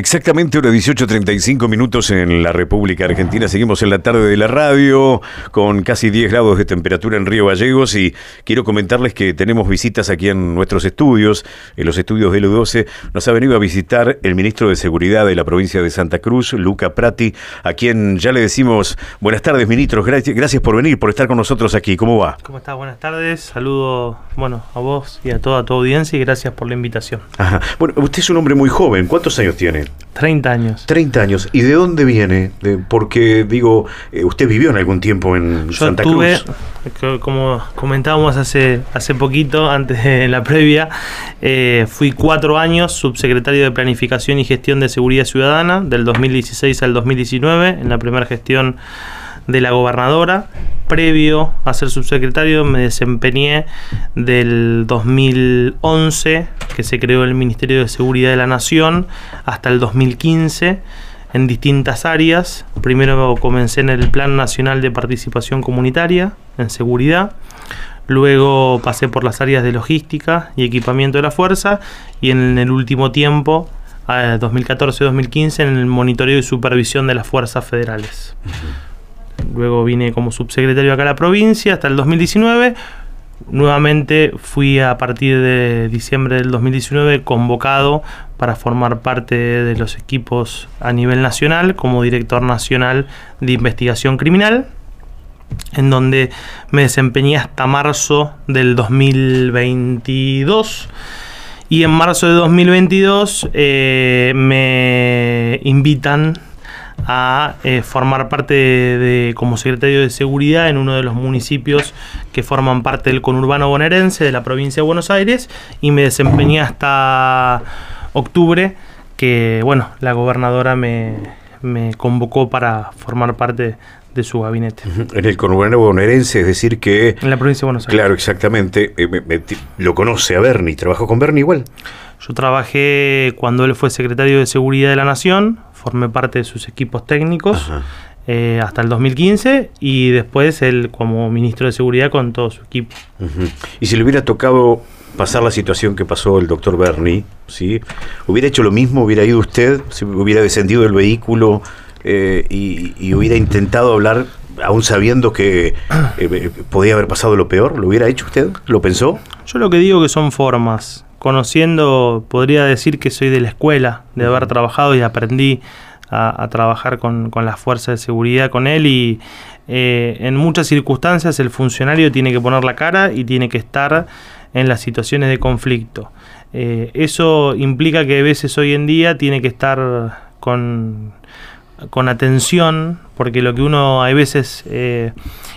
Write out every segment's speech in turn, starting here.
Exactamente hora 18.35 minutos en la República Argentina. Seguimos en la tarde de la radio con casi 10 grados de temperatura en Río Gallegos y quiero comentarles que tenemos visitas aquí en nuestros estudios, en los estudios del U12. Nos ha venido a visitar el ministro de Seguridad de la provincia de Santa Cruz, Luca Prati, a quien ya le decimos buenas tardes, ministros. Gracias por venir, por estar con nosotros aquí. ¿Cómo va? ¿Cómo está? Buenas tardes. Saludo bueno, a vos y a toda tu audiencia y gracias por la invitación. Ajá. Bueno, usted es un hombre muy joven. ¿Cuántos años tiene? 30 años. 30 años. ¿Y de dónde viene? porque, digo, eh, usted vivió en algún tiempo en Yo Santa tuve, Cruz. Como comentábamos hace, hace poquito, antes de la previa, eh, fui cuatro años subsecretario de Planificación y Gestión de Seguridad Ciudadana, del 2016 al 2019, en la primera gestión de la gobernadora. Previo a ser subsecretario me desempeñé del 2011, que se creó el Ministerio de Seguridad de la Nación, hasta el 2015 en distintas áreas. Primero comencé en el Plan Nacional de Participación Comunitaria, en seguridad. Luego pasé por las áreas de logística y equipamiento de la fuerza y en el último tiempo, 2014-2015, en el monitoreo y supervisión de las fuerzas federales. Luego vine como subsecretario acá a la provincia hasta el 2019. Nuevamente fui a partir de diciembre del 2019 convocado para formar parte de los equipos a nivel nacional como director nacional de investigación criminal, en donde me desempeñé hasta marzo del 2022. Y en marzo de 2022 eh, me invitan a eh, formar parte de, como secretario de seguridad en uno de los municipios que forman parte del conurbano bonaerense de la provincia de Buenos Aires y me desempeñé hasta octubre que bueno la gobernadora me, me convocó para formar parte de su gabinete. En el conurbano bonaerense, es decir que... En la provincia de Buenos Aires. Claro, exactamente. Eh, lo conoce a Bernie, ¿trabajó con Bernie igual? Yo trabajé cuando él fue secretario de Seguridad de la Nación, formé parte de sus equipos técnicos eh, hasta el 2015 y después él como ministro de Seguridad con todo su equipo. Y si le hubiera tocado pasar la situación que pasó el doctor Bernie, ¿sí? ¿hubiera hecho lo mismo? ¿Hubiera ido usted? ¿Si hubiera descendido del vehículo eh, y, hubiera intentado hablar aún sabiendo que eh, podía haber pasado lo peor? ¿Lo hubiera hecho usted? ¿Lo pensó? Yo lo que digo que son formas conociendo, podría decir que soy de la escuela, de haber trabajado y aprendí a, trabajar con, con las fuerzas de seguridad con él y eh, en muchas circunstancias el funcionario tiene que poner la cara y tiene que estar en las situaciones de conflicto. Eh, eso implica que a veces hoy en día tiene que estar con, con atención, porque lo que uno a veces eh,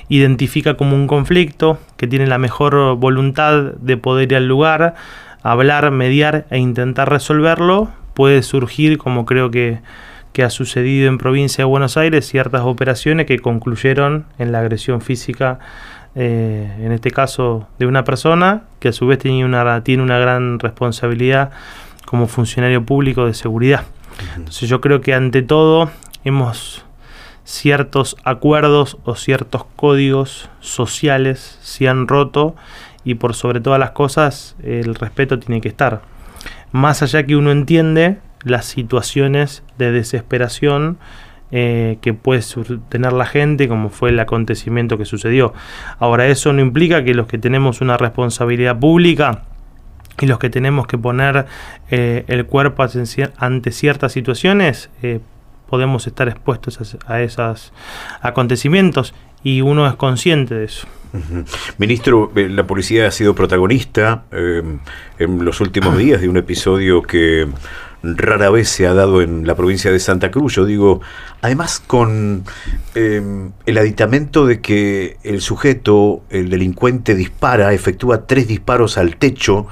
identifica como un conflicto, que tiene la mejor voluntad de poder ir al lugar, hablar, mediar e intentar resolverlo, puede surgir, como creo que, ha sucedido en provincia de Buenos Aires, ciertas operaciones que concluyeron en la agresión física, eh, en este caso de una persona que a su vez tiene una, tiene una gran responsabilidad como funcionario público de seguridad. Entonces yo creo que ante todo hemos ciertos acuerdos o ciertos códigos sociales se han roto y por sobre todas las cosas el respeto tiene que estar. Más allá que uno entiende las situaciones de desesperación eh, que puede tener la gente, como fue el acontecimiento que sucedió. Ahora, eso no implica que los que tenemos una responsabilidad pública y los que tenemos que poner eh, el cuerpo ante ciertas situaciones, eh, podemos estar expuestos a esos acontecimientos y uno es consciente de eso. Ministro, eh, la policía ha sido protagonista eh, en los últimos días de un episodio que rara vez se ha dado en la provincia de Santa Cruz. Yo digo, además con eh, el aditamento de que el sujeto, el delincuente, dispara, efectúa tres disparos al techo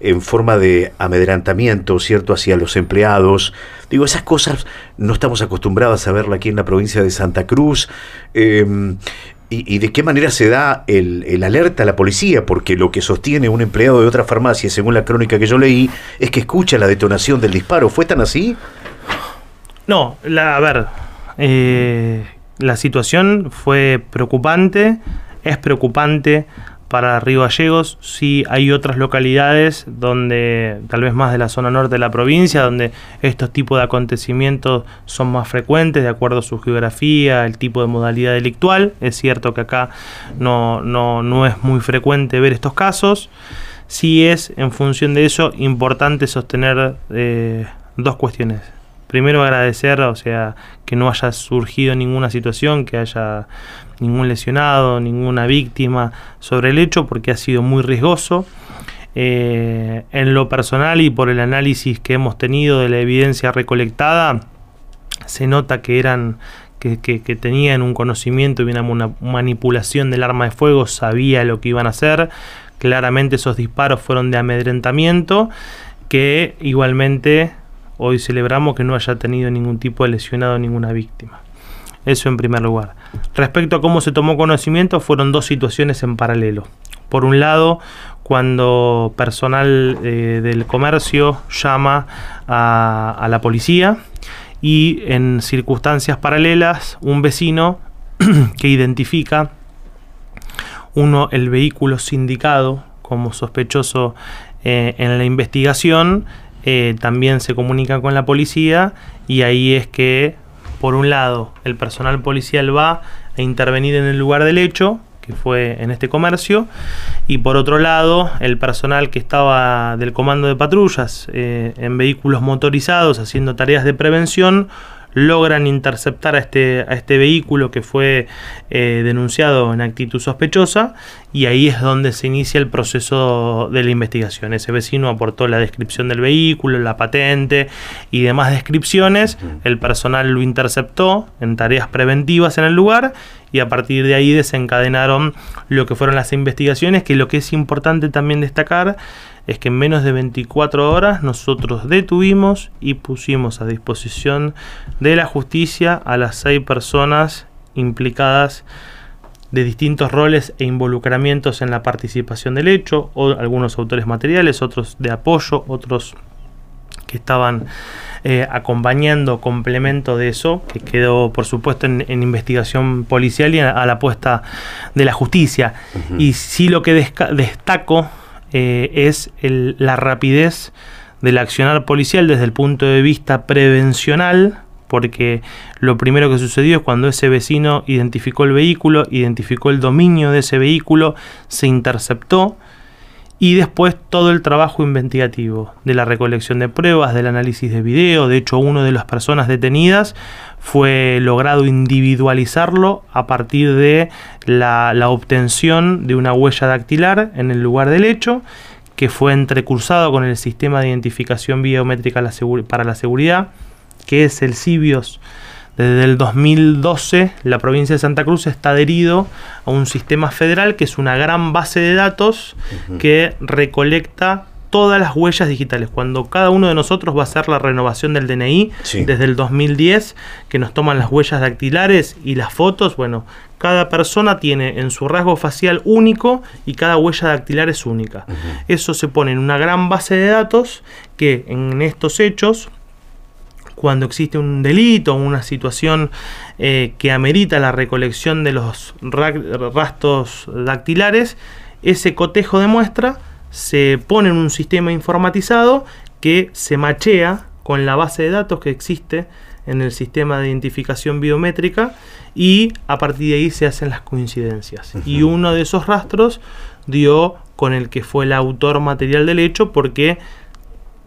en forma de amedrentamiento, ¿cierto?, hacia los empleados. Digo, esas cosas no estamos acostumbrados a verla aquí en la provincia de Santa Cruz. ¿Y, de qué manera se da el, alerta a la policía? Porque lo que sostiene un empleado de otra farmacia, según la crónica que yo leí, es que escucha la detonación del disparo. ¿Fue tan así? No, la, a ver, eh, la situación fue preocupante es preocupante para Río Gallegos. Sí hay otras localidades donde, tal vez más de la zona norte de la provincia, donde estos tipos de acontecimientos son más frecuentes de acuerdo a su geografía, el tipo de modalidad delictual. Es cierto que acá no, no, no es muy frecuente ver estos casos. Sí es, en función de eso, importante sostener eh, dos cuestiones. Primero agradecer, o sea, que no haya surgido ninguna situación, que haya ningún lesionado, ninguna víctima sobre el hecho, porque ha sido muy riesgoso. Eh, en lo personal y por el análisis que hemos tenido de la evidencia recolectada, se nota que eran que, que, tenían un conocimiento y una manipulación del arma de fuego, sabía lo que iban a hacer. Claramente esos disparos fueron de amedrentamiento, que igualmente hoy celebramos que no haya tenido ningún tipo de lesionado, ninguna víctima. Eso en primer lugar. Respecto a cómo se tomó conocimiento, fueron dos situaciones en paralelo. Por un lado, cuando personal eh, del comercio llama a, la policía y en circunstancias paralelas un vecino que identifica uno el vehículo sindicado como sospechoso eh, en la investigación eh, también se comunica con la policía y ahí es que por un lado, el personal policial va a intervenir en el lugar del hecho, que fue en este comercio, y por otro lado, el personal que estaba del comando de patrullas eh, en vehículos motorizados haciendo tareas de prevención, logran interceptar a este, a este vehículo que fue eh, denunciado en actitud sospechosa y ahí es donde se inicia el proceso de la investigación. Ese vecino aportó la descripción del vehículo, la patente y demás descripciones, el personal lo interceptó en tareas preventivas en el lugar y a partir de ahí desencadenaron lo que fueron las investigaciones, que lo que es importante también destacar es que en menos de 24 horas nosotros detuvimos y pusimos a disposición de la justicia a las seis personas implicadas de distintos roles e involucramientos en la participación del hecho, o algunos autores materiales, otros de apoyo, otros que estaban eh, acompañando complemento de eso, que quedó por supuesto en, investigación policial y a, la apuesta de la justicia. Y sí lo que destaco eh, es la rapidez del accionar policial desde el punto de vista prevencional, porque lo primero que sucedió es cuando ese vecino identificó el vehículo, identificó el dominio de ese vehículo, se interceptó y después todo el trabajo investigativo de la recolección de pruebas, del análisis de video. De hecho, uno de las personas detenidas fue logrado individualizarlo a partir de la, obtención de una huella dactilar en el lugar del hecho que fue entrecursado con el sistema de identificación biométrica para la seguridad, que es el CIBIOS desde el 2012 la provincia de Santa Cruz está adherido a un sistema federal que es una gran base de datos que recolecta todas las huellas digitales. Cuando cada uno de nosotros va a hacer la renovación del DNI desde el 2010, que nos toman las huellas dactilares y las fotos, bueno, cada persona tiene en su rasgo facial único y cada huella dactilar es única. Eso se pone en una gran base de datos que en estos hechos cuando existe un delito o una situación eh, que amerita la recolección de los rastros dactilares, ese cotejo de muestra se pone en un sistema informatizado que se machea con la base de datos que existe en el sistema de identificación biométrica y a partir de ahí se hacen las coincidencias. Y uno de esos rastros dio con el que fue el autor material del hecho porque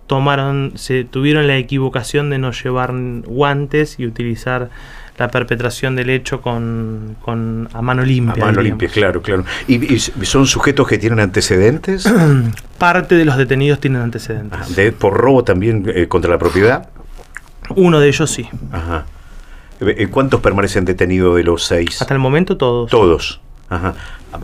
tomaron, se tuvieron la equivocación de no llevar guantes y utilizar la perpetración del hecho con, con a mano limpia. A mano limpia, claro, claro. ¿Y, son sujetos que tienen antecedentes? Parte de los detenidos tienen antecedentes. Ah, ¿Por robo también eh, contra la propiedad? Uno de ellos sí. Ajá. Eh, ¿Cuántos permanecen detenidos de los seis? Hasta el momento todos. Todos. Ajá.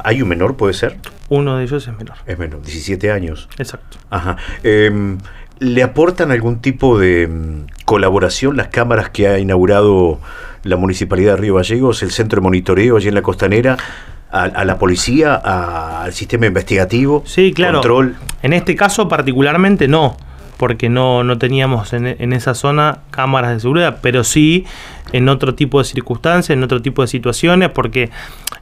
¿Hay un menor, puede ser? Uno de ellos es menor. Es menor, 17 años. Exacto. Ajá. Eh, ¿Le aportan algún tipo de mm, colaboración las cámaras que ha inaugurado la Municipalidad de Río Gallegos, el centro de monitoreo allí en la costanera? A, la policía, al sistema investigativo, sí, claro. control. En este caso particularmente no, porque no, no teníamos en, en, esa zona cámaras de seguridad, pero sí en otro tipo de circunstancias, en otro tipo de situaciones, porque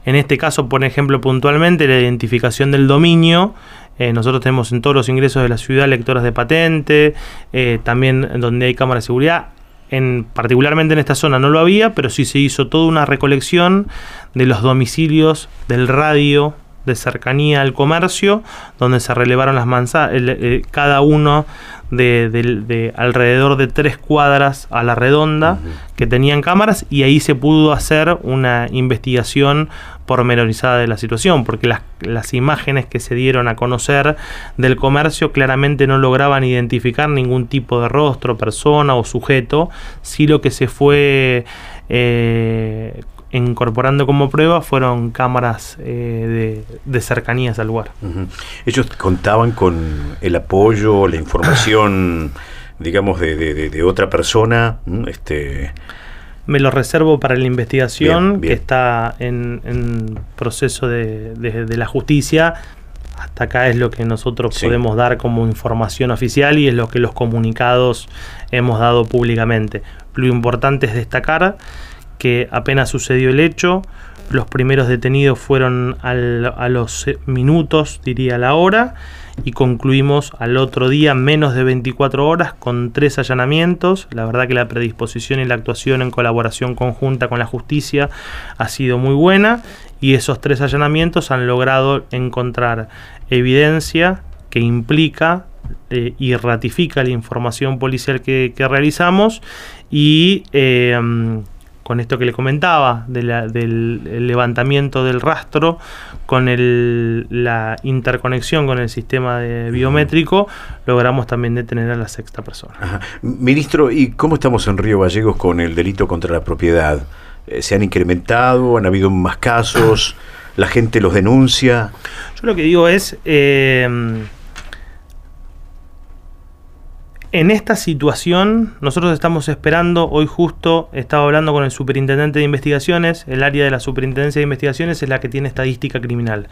en este caso, por ejemplo, puntualmente, la identificación del dominio, eh, nosotros tenemos en todos los ingresos de la ciudad lectoras de patente, eh, también donde hay cámaras de seguridad. En, particularmente en esta zona no lo había, pero sí se hizo toda una recolección de los domicilios del radio de cercanía al comercio, donde se relevaron las manzanas, eh, cada uno de, alrededor de tres cuadras a la redonda que tenían cámaras y ahí se pudo hacer una investigación pormenorizada de la situación, porque las, las imágenes que se dieron a conocer del comercio claramente no lograban identificar ningún tipo de rostro, persona o sujeto, si lo que se fue eh, incorporando como prueba fueron cámaras eh, de, cercanías al lugar. Ellos contaban con el apoyo, la información, digamos, de, otra persona. Este... Me lo reservo para la investigación que está en, proceso de, la justicia. Hasta acá es lo que nosotros podemos dar como información oficial y es lo que los comunicados hemos dado públicamente. Lo importante es destacar que apenas sucedió el hecho, los primeros detenidos fueron a los minutos, diría la hora, y concluimos al otro día, menos de 24 horas, con tres allanamientos. La verdad que la predisposición y la actuación en colaboración conjunta con la justicia ha sido muy buena y esos tres allanamientos han logrado encontrar evidencia que implica eh, y ratifica la información policial que, realizamos y eh, con esto que le comentaba, del levantamiento del rastro, con la interconexión con el sistema biométrico, logramos también detener a la sexta persona. Ministro, ¿y cómo estamos en Río Gallegos con el delito contra la propiedad? Eh, ¿Se han incrementado? ¿Han habido más casos? ¿La gente los denuncia? Yo lo que digo es... Eh, en esta situación, nosotros estamos esperando, hoy justo estaba hablando con el superintendente de investigaciones, el área de la superintendencia de investigaciones es la que tiene estadística criminal.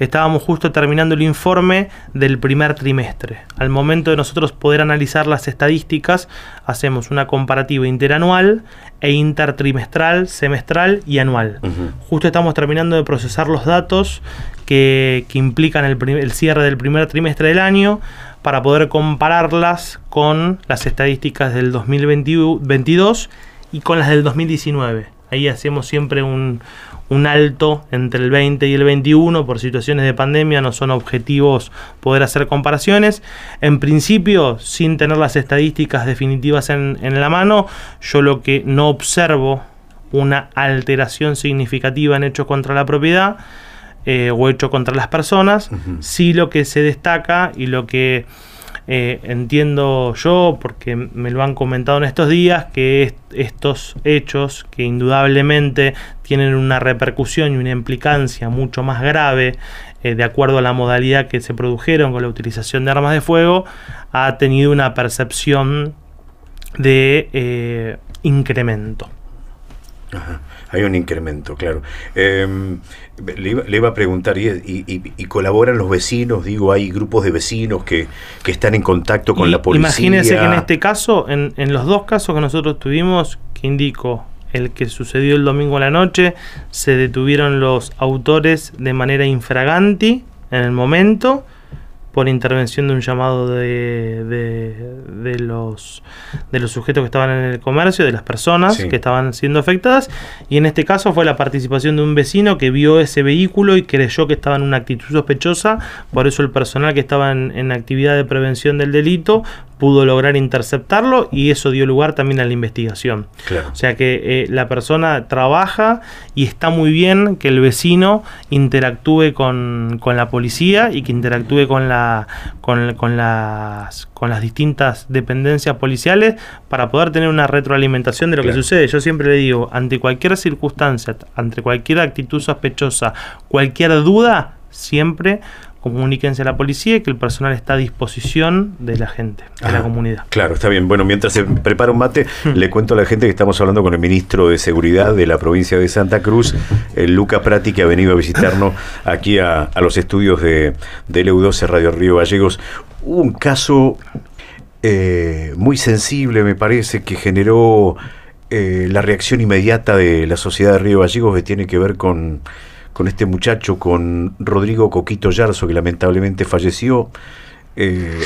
Estábamos justo terminando el informe del primer trimestre. Al momento de nosotros poder analizar las estadísticas, hacemos una comparativa interanual e intertrimestral, semestral y anual. Justo estamos terminando de procesar los datos que, implican el, el cierre del primer trimestre del año para poder compararlas con las estadísticas del 2022 y con las del 2019. Ahí hacemos siempre un, alto entre el 20 y el 21 por situaciones de pandemia, no son objetivos poder hacer comparaciones. En principio, sin tener las estadísticas definitivas en, en la mano, yo lo que no observo una alteración significativa en hechos contra la propiedad eh, o hecho contra las personas. Sí lo que se destaca y lo que eh, entiendo yo, porque me lo han comentado en estos días, que estos hechos que indudablemente tienen una repercusión y una implicancia mucho más grave eh, de acuerdo a la modalidad que se produjeron con la utilización de armas de fuego, ha tenido una percepción de incremento. Hay un incremento, claro. Em, le, iba, a preguntar, ¿y, colaboran los vecinos? Digo, hay grupos de vecinos que, están en contacto con la policía. Imagínense que en este caso, en, en los dos casos que nosotros tuvimos, que indico el que sucedió el domingo a la noche, se detuvieron los autores de manera infraganti en el momento por intervención de un llamado de, de, los, de los sujetos que estaban en el comercio, de las personas que estaban siendo afectadas, y en este caso fue la participación de un vecino que vio ese vehículo y creyó que estaba en una actitud sospechosa, por eso el personal que estaba en, en actividad de prevención del delito pudo lograr interceptarlo y eso dio lugar también a la investigación. O sea que eh, la persona trabaja y está muy bien que el vecino interactúe con, la policía y que interactúe con, la, con, con, las, con las distintas dependencias policiales para poder tener una retroalimentación de lo que sucede. Yo siempre le digo, ante cualquier circunstancia, ante cualquier actitud sospechosa, cualquier duda, siempre comuníquense a la policía y que el personal está a disposición de la gente, de la comunidad. Claro, está bien. Bueno, mientras se prepara un mate, hmm. le cuento a la gente que estamos hablando con el ministro de Seguridad de la provincia de Santa Cruz, el Luca Prati, que ha venido a visitarnos aquí a, los estudios de, de LU12 Radio Río Gallegos. un caso eh, muy sensible, me parece, que generó eh, la reacción inmediata de la sociedad de Río Gallegos que tiene que ver con, con este muchacho, con Rodrigo Coquito Yarzo, que lamentablemente falleció. Eh,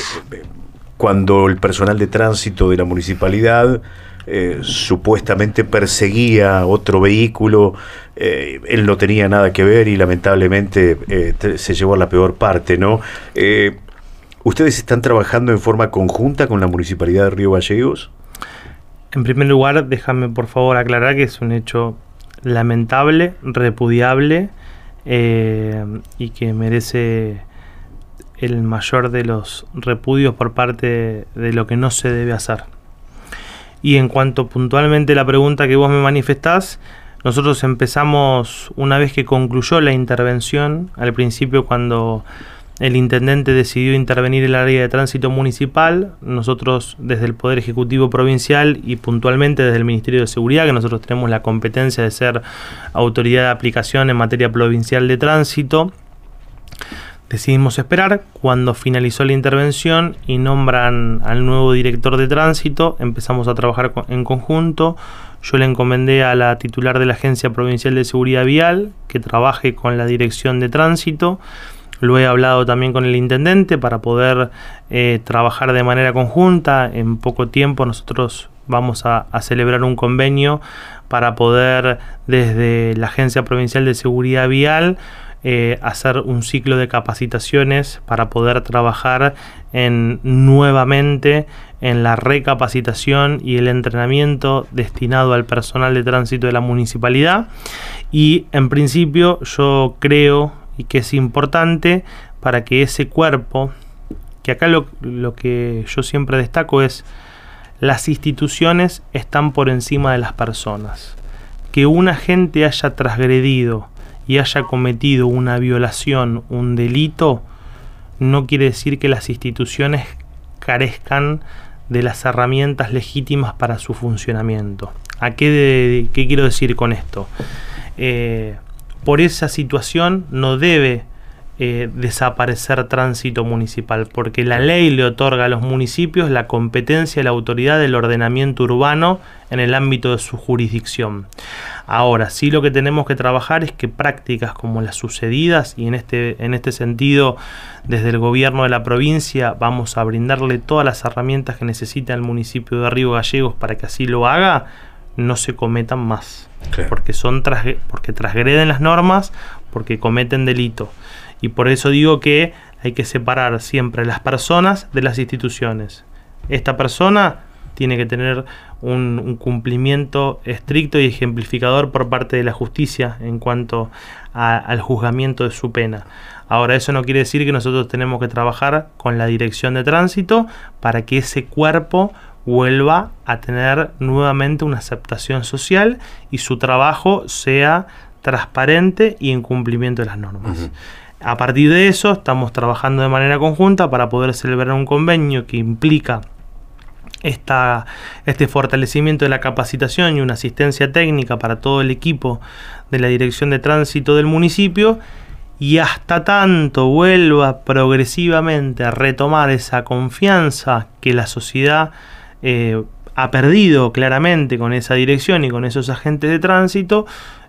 cuando el personal de tránsito de la municipalidad eh, supuestamente perseguía otro vehículo, eh, él no tenía nada que ver y lamentablemente se llevó a la peor parte, ¿no? ¿Ustedes están trabajando en forma conjunta con la Municipalidad de Río Gallegos? En primer lugar, déjame por favor aclarar que es un hecho lamentable, repudiable y que merece el mayor de los repudios por parte de lo que no se debe hacer. Y en cuanto puntualmente la pregunta que vos me manifestás, nosotros empezamos una vez que concluyó la intervención, al principio cuando el intendente decidió intervenir el área de tránsito municipal, nosotros desde el Poder Ejecutivo Provincial y puntualmente desde el Ministerio de Seguridad, que nosotros tenemos la competencia de ser autoridad de aplicación en materia provincial de tránsito, Decidimos esperar. Cuando finalizó la intervención y nombran al nuevo director de tránsito, empezamos a trabajar en conjunto. Yo le encomendé a la titular de la Agencia Provincial de Seguridad Vial que trabaje con la dirección de tránsito. Lo he hablado también con el intendente para poder eh, trabajar de manera conjunta. En poco tiempo nosotros vamos a, celebrar un convenio para poder desde la Agencia Provincial de Seguridad Vial eh, hacer un ciclo de capacitaciones para poder trabajar en nuevamente en la recapacitación y el entrenamiento destinado al personal de tránsito de la municipalidad y en principio yo creo y que es importante para que ese cuerpo que acá lo, lo que yo siempre destaco es las instituciones están por encima de las personas que una gente haya transgredido y haya cometido una violación, un delito, no quiere decir que las instituciones carezcan de las herramientas legítimas para su funcionamiento. ¿A qué, qué quiero decir con esto? Eh, por esa situación no debe eh, desaparecer tránsito municipal, porque la ley le otorga a los municipios la competencia y la autoridad del ordenamiento urbano en el ámbito de su jurisdicción. Ahora, sí lo que tenemos que trabajar es que prácticas como las sucedidas, y en este, en este sentido, desde el gobierno de la provincia vamos a brindarle todas las herramientas que necesita el municipio de Río Gallegos para que así lo haga, no se cometan más. Porque, son porque transgreden las normas, porque cometen delito. Y por eso digo que hay que separar siempre las personas de las instituciones. Esta persona tiene que tener un, cumplimiento estricto y ejemplificador por parte de la justicia en cuanto al juzgamiento de su pena. Ahora, eso no quiere decir que nosotros tenemos que trabajar con la dirección de tránsito para que ese cuerpo vuelva a tener nuevamente una aceptación social y su trabajo sea transparente y en cumplimiento de las normas. A partir de eso, estamos trabajando de manera conjunta para poder celebrar un convenio que implica esta, este fortalecimiento de la capacitación y una asistencia técnica para todo el equipo de la Dirección de Tránsito del municipio y hasta tanto vuelva progresivamente a retomar esa confianza que la sociedad eh, ha perdido claramente con esa dirección y con esos agentes de tránsito,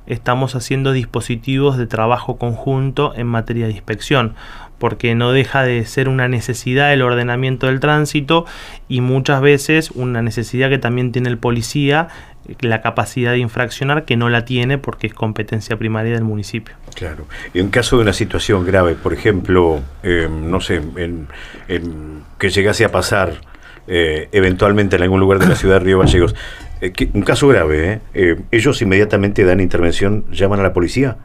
estamos haciendo dispositivos de trabajo conjunto en materia de inspección, porque no deja de ser una necesidad el ordenamiento del tránsito y muchas veces una necesidad que también tiene el policía, la capacidad de infraccionar que no la tiene porque es competencia primaria del municipio. Claro. En caso de una situación grave, por ejemplo, eh, no sé, en, que llegase a pasar eh, eventualmente en algún lugar de la ciudad de Río Gallegos, eh, un caso grave, ¿eh? ¿eh? ellos inmediatamente dan intervención, llaman a la policía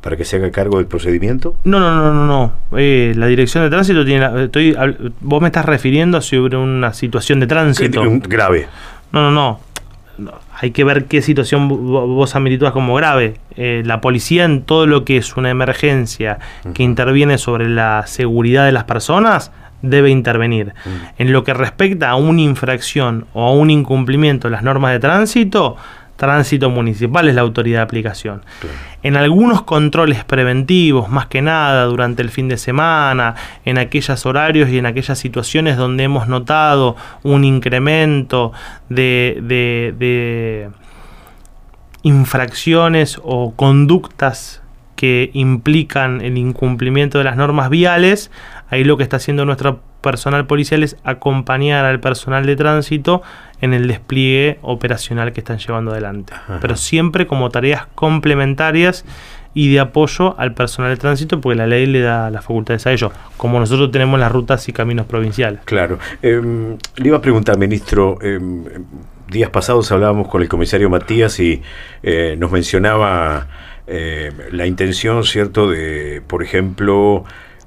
para que se haga cargo del procedimiento. No, no, no, no, no. Eh, la dirección de tránsito tiene, estoy, vos me estás refiriendo sobre una situación de tránsito grave. No, no, no. Hay que ver qué situación vos ameritúas como grave. la policía en todo lo que es una emergencia que interviene sobre la seguridad de las personas debe intervenir. En lo que respecta a una infracción o a un incumplimiento de las normas de tránsito, Tránsito Municipal es la autoridad de aplicación. En algunos controles preventivos, más que nada durante el fin de semana, en aquellos horarios y en aquellas situaciones donde hemos notado un incremento de, de infracciones o conductas que implican el incumplimiento de las normas viales, ahí lo que está haciendo nuestro personal policial es acompañar al personal de tránsito en el despliegue operacional que están llevando adelante. Pero siempre como tareas complementarias y de apoyo al personal de tránsito, porque la ley le da las facultades a ellos, como nosotros tenemos las rutas y caminos provinciales. Claro. Em, le iba a preguntar, ministro, em, días pasados hablábamos con el comisario Matías y eh, nos mencionaba eh, la intención, ¿cierto?, de, por ejemplo,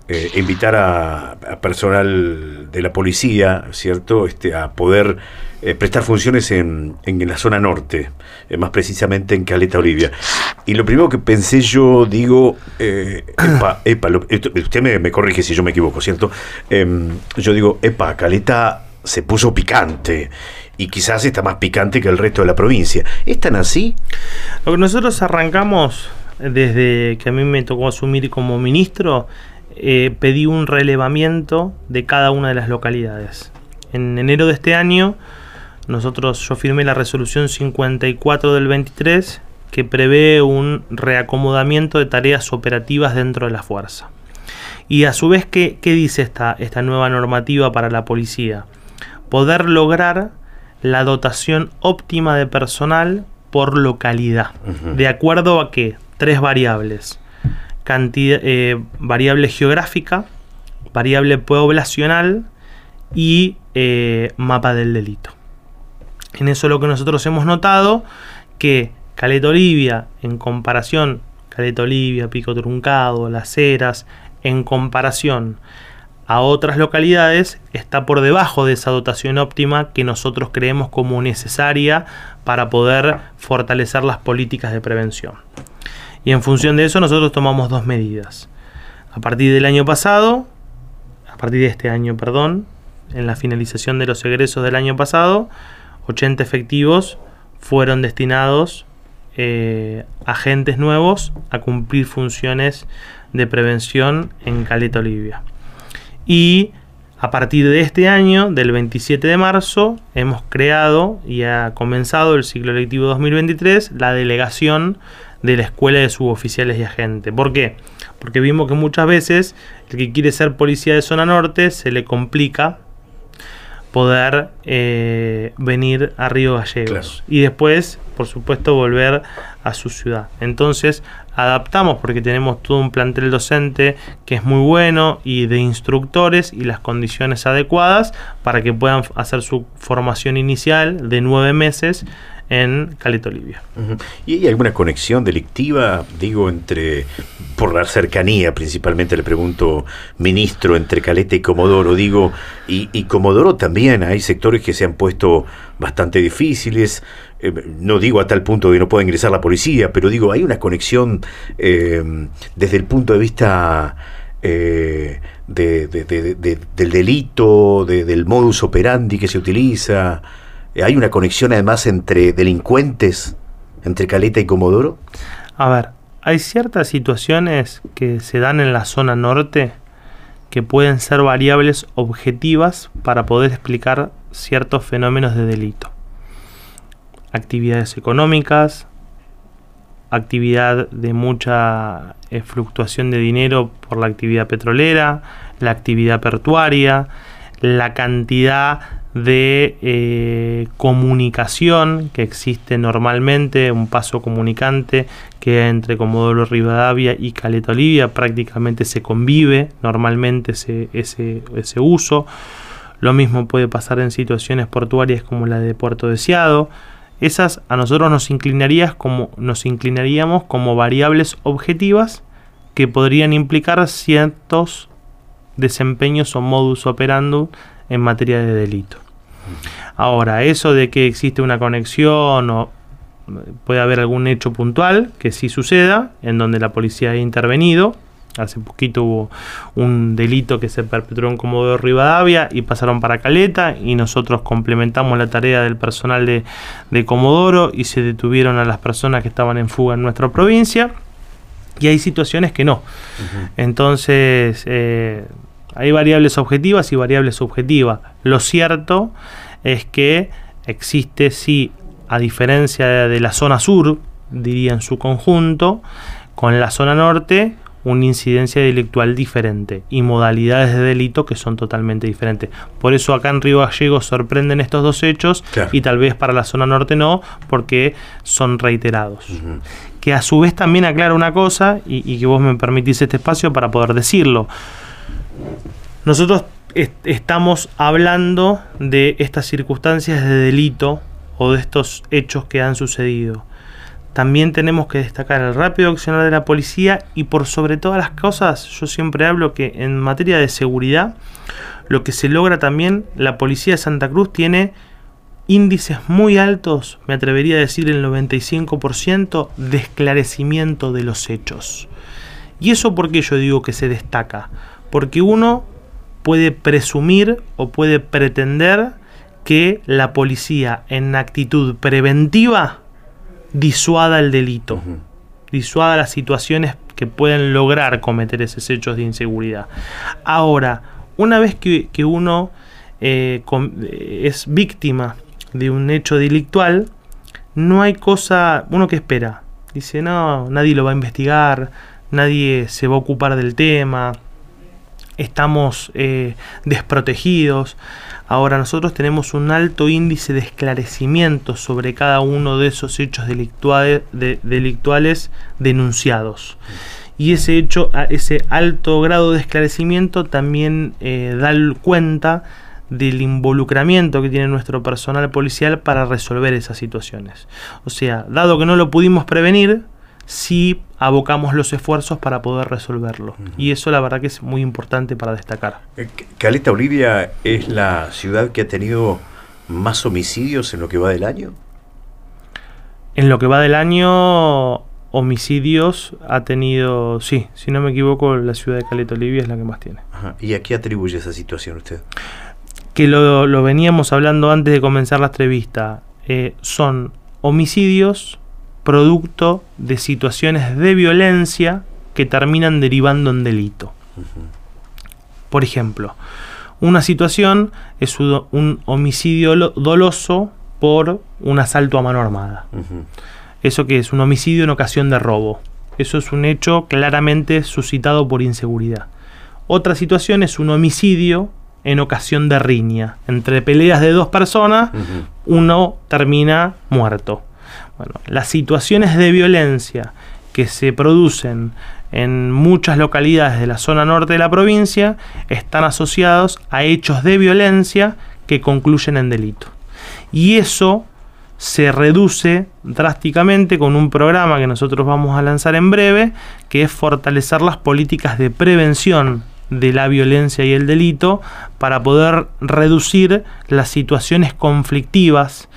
eh, invitar a, personal de la policía, ¿cierto?, este, a poder eh, prestar funciones en, en, la zona norte, más precisamente en Caleta Olivia. Y lo primero que pensé yo, digo, epa, epa, usted me, me, corrige si yo me equivoco, ¿cierto? Em, yo digo, epa, Caleta se puso picante y quizás está más picante que el resto de la provincia. ¿Es tan así? Lo que nosotros arrancamos desde que a mí me tocó asumir como ministro eh, pedí un relevamiento de cada una de las localidades. En enero de este año, nosotros, yo firmé la resolución 54 del 23 que prevé un reacomodamiento de tareas operativas dentro de la fuerza. Y a su vez, ¿qué, dice esta, esta nueva normativa para la policía? Poder lograr la dotación óptima de personal por localidad. ¿De acuerdo a qué? Tres variables cantidad, eh, variable geográfica, variable poblacional y eh, mapa del delito. En eso lo que nosotros hemos notado que Caleta Olivia, en comparación, Caleta Olivia, Pico Truncado, Las Heras, en comparación a otras localidades, está por debajo de esa dotación óptima que nosotros creemos como necesaria para poder fortalecer las políticas de prevención. Y en función de eso nosotros tomamos dos medidas. A partir del año pasado, a partir de este año, perdón, en la finalización de los egresos del año pasado, 80 efectivos fueron destinados eh, agentes nuevos a cumplir funciones de prevención en Caleta Olivia. Y a partir de este año, del 27 de marzo, hemos creado y ha comenzado el ciclo electivo 2023 la delegación de la escuela de suboficiales y agentes. ¿Por qué? Porque vimos que muchas veces el que quiere ser policía de zona norte se le complica poder eh, venir a Río Gallegos y después, por supuesto, volver a su ciudad. Entonces, adaptamos porque tenemos todo un plantel docente que es muy bueno y de instructores y las condiciones adecuadas para que puedan hacer su formación inicial de nueve meses en Caleta Olivia. ¿Y hay alguna conexión delictiva, digo, entre, por la cercanía principalmente, le pregunto, ministro, entre Caleta y Comodoro, digo, y, Comodoro también, hay sectores que se han puesto bastante difíciles, eh, no digo a tal punto que no pueda ingresar la policía, pero digo, hay una conexión eh, desde el punto de vista... Eh, del delito, del modus operandi que se utiliza, ¿Hay una conexión además entre delincuentes, entre Caleta y Comodoro? A ver, hay ciertas situaciones que se dan en la zona norte que pueden ser variables objetivas para poder explicar ciertos fenómenos de delito. Actividades económicas, actividad de mucha eh, fluctuación de dinero por la actividad petrolera, la actividad portuaria, la cantidad de eh, comunicación que existe normalmente, un paso comunicante que entre Comodoro Rivadavia y Caleta Olivia prácticamente se convive normalmente ese, ese, ese uso. Lo mismo puede pasar en situaciones portuarias como la de Puerto Deseado. Esas a nosotros nos, inclinarías como, nos inclinaríamos como variables objetivas que podrían implicar ciertos desempeños o modus operandi en materia de delito. Ahora, eso de que existe una conexión o puede haber algún hecho puntual que sí suceda, en donde la policía ha intervenido Hace poquito hubo un delito que se perpetró en Comodoro Rivadavia y pasaron para Caleta y nosotros complementamos la tarea del personal de, de Comodoro y se detuvieron a las personas que estaban en fuga en nuestra provincia y hay situaciones que no. Entonces, eh, hay variables objetivas y variables subjetivas. Lo cierto es que existe, sí, a diferencia de la zona sur, diría en su conjunto, con la zona norte una incidencia delictual diferente y modalidades de delito que son totalmente diferentes. Por eso acá en Río Gallegos sorprenden estos dos hechos y tal vez para la zona norte no, porque son reiterados. Que a su vez también aclara una cosa y, que vos me permitís este espacio para poder decirlo. Nosotros estamos hablando de estas circunstancias de delito o de estos hechos que han sucedido también tenemos que destacar el rápido accionar de la policía y por sobre todas las cosas, yo siempre hablo que en materia de seguridad, lo que se logra también, la policía de Santa Cruz tiene índices muy altos, me atrevería a decir el 95%, de esclarecimiento de los hechos. ¿Y eso por qué yo digo que se destaca? Porque uno puede presumir o puede pretender que la policía en actitud preventiva disuada el delito, disuada las situaciones que pueden lograr cometer esos hechos de inseguridad. Ahora, una vez que, uno eh, eh, es víctima de un hecho delictual, no hay cosa, uno que espera. Dice, no, nadie lo va a investigar, nadie se va a ocupar del tema, estamos eh, desprotegidos. Ahora nosotros tenemos un alto índice de esclarecimiento sobre cada uno de esos hechos delictuales, denunciados. Y ese hecho, ese alto grado de esclarecimiento también eh, da cuenta del involucramiento que tiene nuestro personal policial para resolver esas situaciones. O sea, dado que no lo pudimos prevenir, si abocamos los esfuerzos para poder resolverlo. Y eso la verdad que es muy importante para destacar. Eh, Caleta Olivia es la ciudad que ha tenido más homicidios en lo que va del año. En lo que va del año, homicidios ha tenido, sí, si no me equivoco, la ciudad de Caleta Olivia es la que más tiene. ¿Y a qué atribuye esa situación usted? Que lo, veníamos hablando antes de comenzar la entrevista. Eh, son homicidios producto de situaciones de violencia que terminan derivando en delito. Por ejemplo, una situación es un homicidio doloso por un asalto a mano armada. Eso que es un homicidio en ocasión de robo. Eso es un hecho claramente suscitado por inseguridad. Otra situación es un homicidio en ocasión de riña. Entre peleas de dos personas, uno termina muerto. Las situaciones de violencia que se producen en muchas localidades de la zona norte de la provincia están asociados a hechos de violencia que concluyen en delito. Y eso se reduce drásticamente con un programa que nosotros vamos a lanzar en breve, que es fortalecer las políticas de prevención de la violencia y el delito para poder reducir las situaciones conflictivas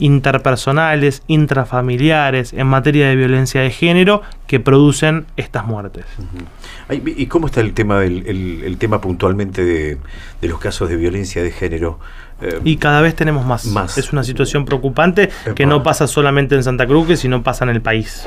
interpersonales, intrafamiliares, en materia de violencia de género que producen estas muertes. ¿Y cómo está el tema del el, tema puntualmente de, los casos de violencia de género? Eh, y cada vez tenemos más. más. Es una situación preocupante que no pasa solamente en Santa Cruz, sino pasa en el país.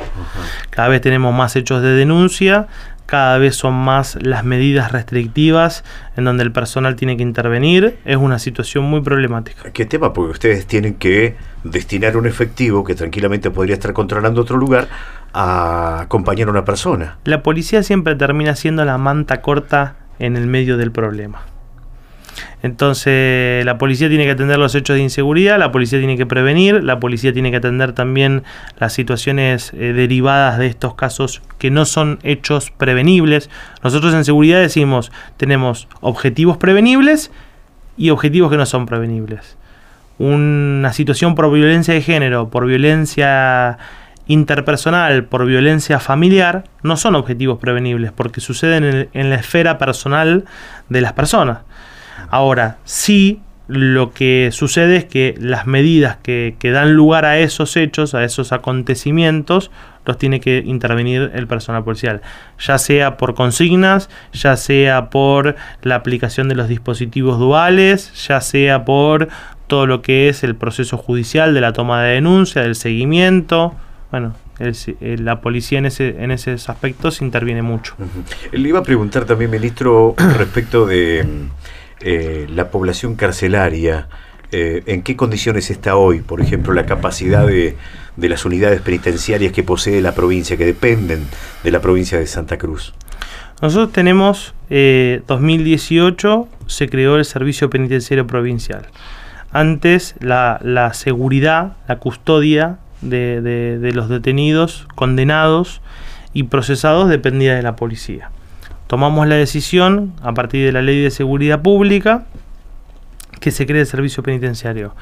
Cada vez tenemos más hechos de denuncia, cada vez son más las medidas restrictivas en donde el personal tiene que intervenir. Es una situación muy problemática. ¿Qué tema? Porque ustedes tienen que destinar un efectivo que tranquilamente podría estar controlando otro lugar a acompañar a una persona. La policía siempre termina siendo la manta corta en el medio del problema. Entonces la policía tiene que atender los hechos de inseguridad, la policía tiene que prevenir, la policía tiene que atender también las situaciones eh, derivadas de estos casos que no son hechos prevenibles. Nosotros en seguridad decimos, tenemos objetivos prevenibles y objetivos que no son prevenibles. Una situación por violencia de género, por violencia interpersonal, por violencia familiar, no son objetivos prevenibles porque suceden en la esfera personal de las personas. Ahora, sí lo que sucede es que las medidas que, dan lugar a esos hechos, a esos acontecimientos, los tiene que intervenir el personal policial, ya sea por consignas, ya sea por la aplicación de los dispositivos duales, ya sea por todo lo que es el proceso judicial de la toma de denuncia, del seguimiento. Bueno, la policía en, ese, en esos aspectos interviene mucho. Le iba a preguntar también, ministro, respecto de eh, la población carcelaria. Eh, ¿En qué condiciones está hoy, por ejemplo, la capacidad de, de, las unidades penitenciarias que posee la provincia, que dependen de la provincia de Santa Cruz? Nosotros tenemos, eh, 2018 se creó el Servicio Penitenciario Provincial. Antes la, la seguridad, la custodia de, de, de los detenidos, condenados y procesados dependía de la policía. Tomamos la decisión, a partir de la Ley de Seguridad Pública, que se cree el servicio penitenciario.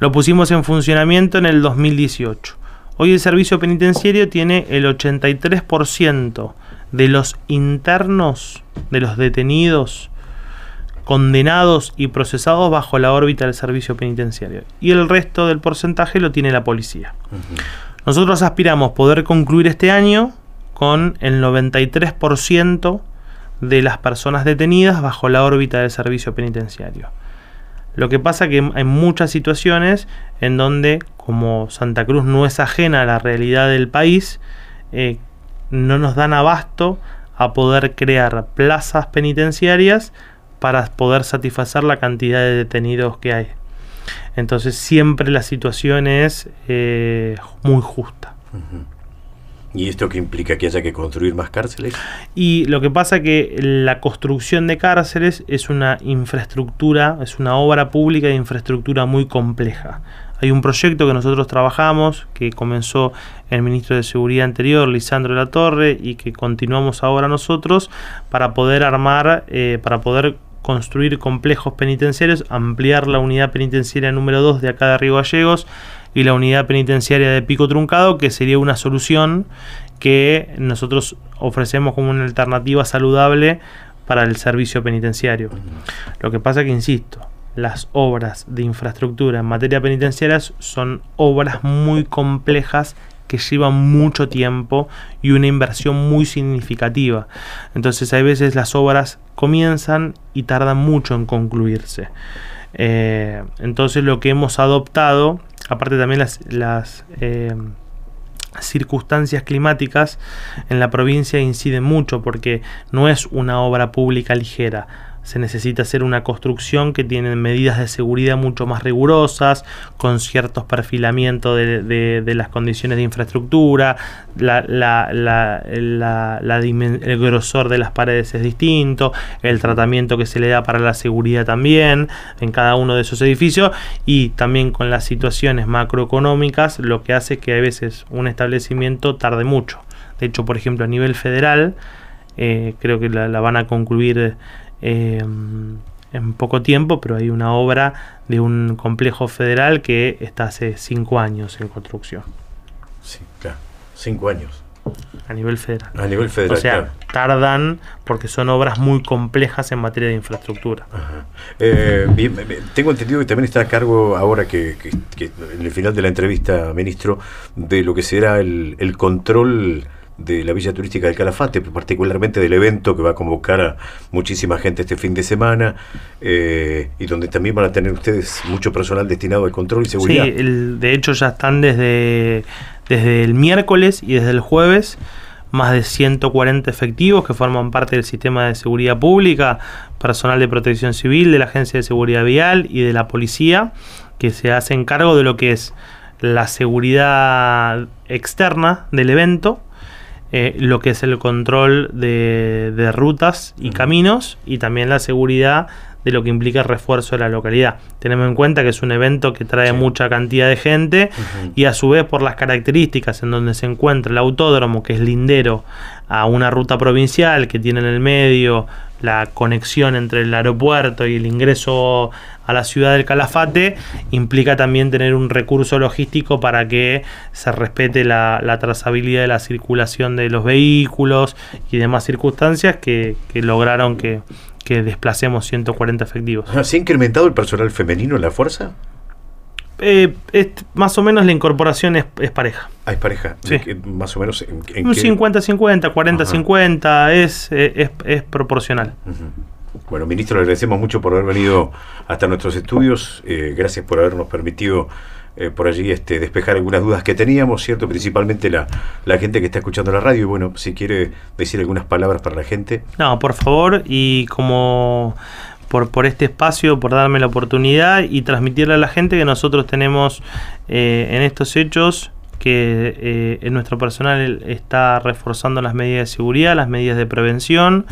Lo pusimos en funcionamiento en el 2018. Hoy el servicio penitenciario tiene el 83% de los internos, de los detenidos, condenados y procesados bajo la órbita del servicio penitenciario. Y el resto del porcentaje lo tiene la policía. Uh -huh. Nosotros aspiramos poder concluir este año con el 93% de las personas detenidas bajo la órbita del servicio penitenciario. Lo que pasa que hay muchas situaciones en donde, como Santa Cruz no es ajena a la realidad del país, eh, no nos dan abasto a poder crear plazas penitenciarias para poder satisfacer la cantidad de detenidos que hay. Entonces siempre la situación es eh, muy justa. ¿Y esto qué implica? ¿Que haya que construir más cárceles? Y lo que pasa que la construcción de cárceles es una infraestructura, es una obra pública de infraestructura muy compleja. Hay un proyecto que nosotros trabajamos, que comenzó el ministro de Seguridad anterior, Lisandro de la Torre, y que continuamos ahora nosotros, para poder armar, eh, para poder construir complejos penitenciarios, ampliar la unidad penitenciaria número 2 de acá de Río Gallegos, y la unidad penitenciaria de Pico Truncado, que sería una solución que nosotros ofrecemos como una alternativa saludable para el servicio penitenciario. Lo que pasa que, insisto, las obras de infraestructura en materia penitenciaria son obras muy complejas que llevan mucho tiempo y una inversión muy significativa. Entonces hay veces las obras comienzan y tardan mucho en concluirse. Eh, entonces lo que hemos adoptado aparte también las, eh, circunstancias climáticas en la provincia inciden mucho porque no es una obra pública ligera se necesita hacer una construcción que tiene medidas de seguridad mucho más rigurosas, con ciertos perfilamientos de, de, las condiciones de infraestructura, la, la, la, el grosor de las paredes es distinto, el tratamiento que se le da para la seguridad también en cada uno de esos edificios y también con las situaciones macroeconómicas lo que hace que a veces un establecimiento tarde mucho. De hecho, por ejemplo, a nivel federal, eh, creo que la van a concluir eh, en poco tiempo, pero hay una obra de un complejo federal que está hace cinco años en construcción. Sí, claro, cinco años. A nivel federal. A nivel federal. O sea, claro. tardan porque son obras muy complejas en materia de infraestructura. Eh, bien, tengo entendido que también está a cargo, ahora que, que, que, en el final de la entrevista, ministro, de lo que será el, el control de la Villa Turística del Calafate, particularmente del evento que va a convocar a muchísima gente este fin de semana eh, y donde también van a tener ustedes mucho personal destinado al control y seguridad. Sí, el, de hecho ya están desde, desde el miércoles y desde el jueves más de 140 efectivos que forman parte del sistema de seguridad pública, personal de protección civil, de la Agencia de Seguridad Vial y de la policía, que se hacen cargo de lo que es la seguridad externa del evento, eh, lo que es el control de, de rutas y caminos y también la seguridad de lo que implica el refuerzo de la localidad. Tenemos en cuenta que es un evento que trae sí. mucha cantidad de gente uh -huh. y a su vez por las características en donde se encuentra el autódromo, que es lindero a una ruta provincial que tiene en el medio la conexión entre el aeropuerto y el ingreso a la ciudad del Calafate implica también tener un recurso logístico para que se respete la, trazabilidad de la circulación de los vehículos y demás circunstancias que, que lograron que, que desplacemos 140 efectivos. ¿Se ha incrementado el personal femenino en la fuerza? Eh, más o menos la incorporación es, pareja. Ah, es pareja. Sí. más o menos. En, Un 50-50, 40-50, es, es, proporcional. Bueno, ministro, le agradecemos mucho por haber venido hasta nuestros estudios. Eh, gracias por habernos permitido eh, por allí este, despejar algunas dudas que teníamos, ¿cierto? Principalmente la, la gente que está escuchando la radio. Y bueno, si quiere decir algunas palabras para la gente. No, por favor, y como por, por este espacio, por darme la oportunidad y transmitirle a la gente que nosotros tenemos eh, en estos hechos que eh, nuestro personal está reforzando las medidas de seguridad, las medidas de prevención,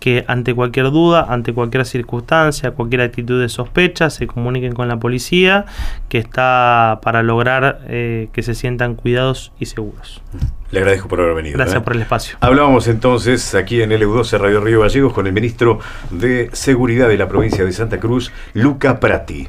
que ante cualquier duda, ante cualquier circunstancia, cualquier actitud de sospecha, se comuniquen con la policía, que está para lograr eh, que se sientan cuidados y seguros. Le agradezco por haber venido. Gracias ¿eh? por el espacio. Hablábamos entonces aquí en LU12 Radio Río Gallegos con el ministro de Seguridad de la provincia de Santa Cruz, Luca Prati.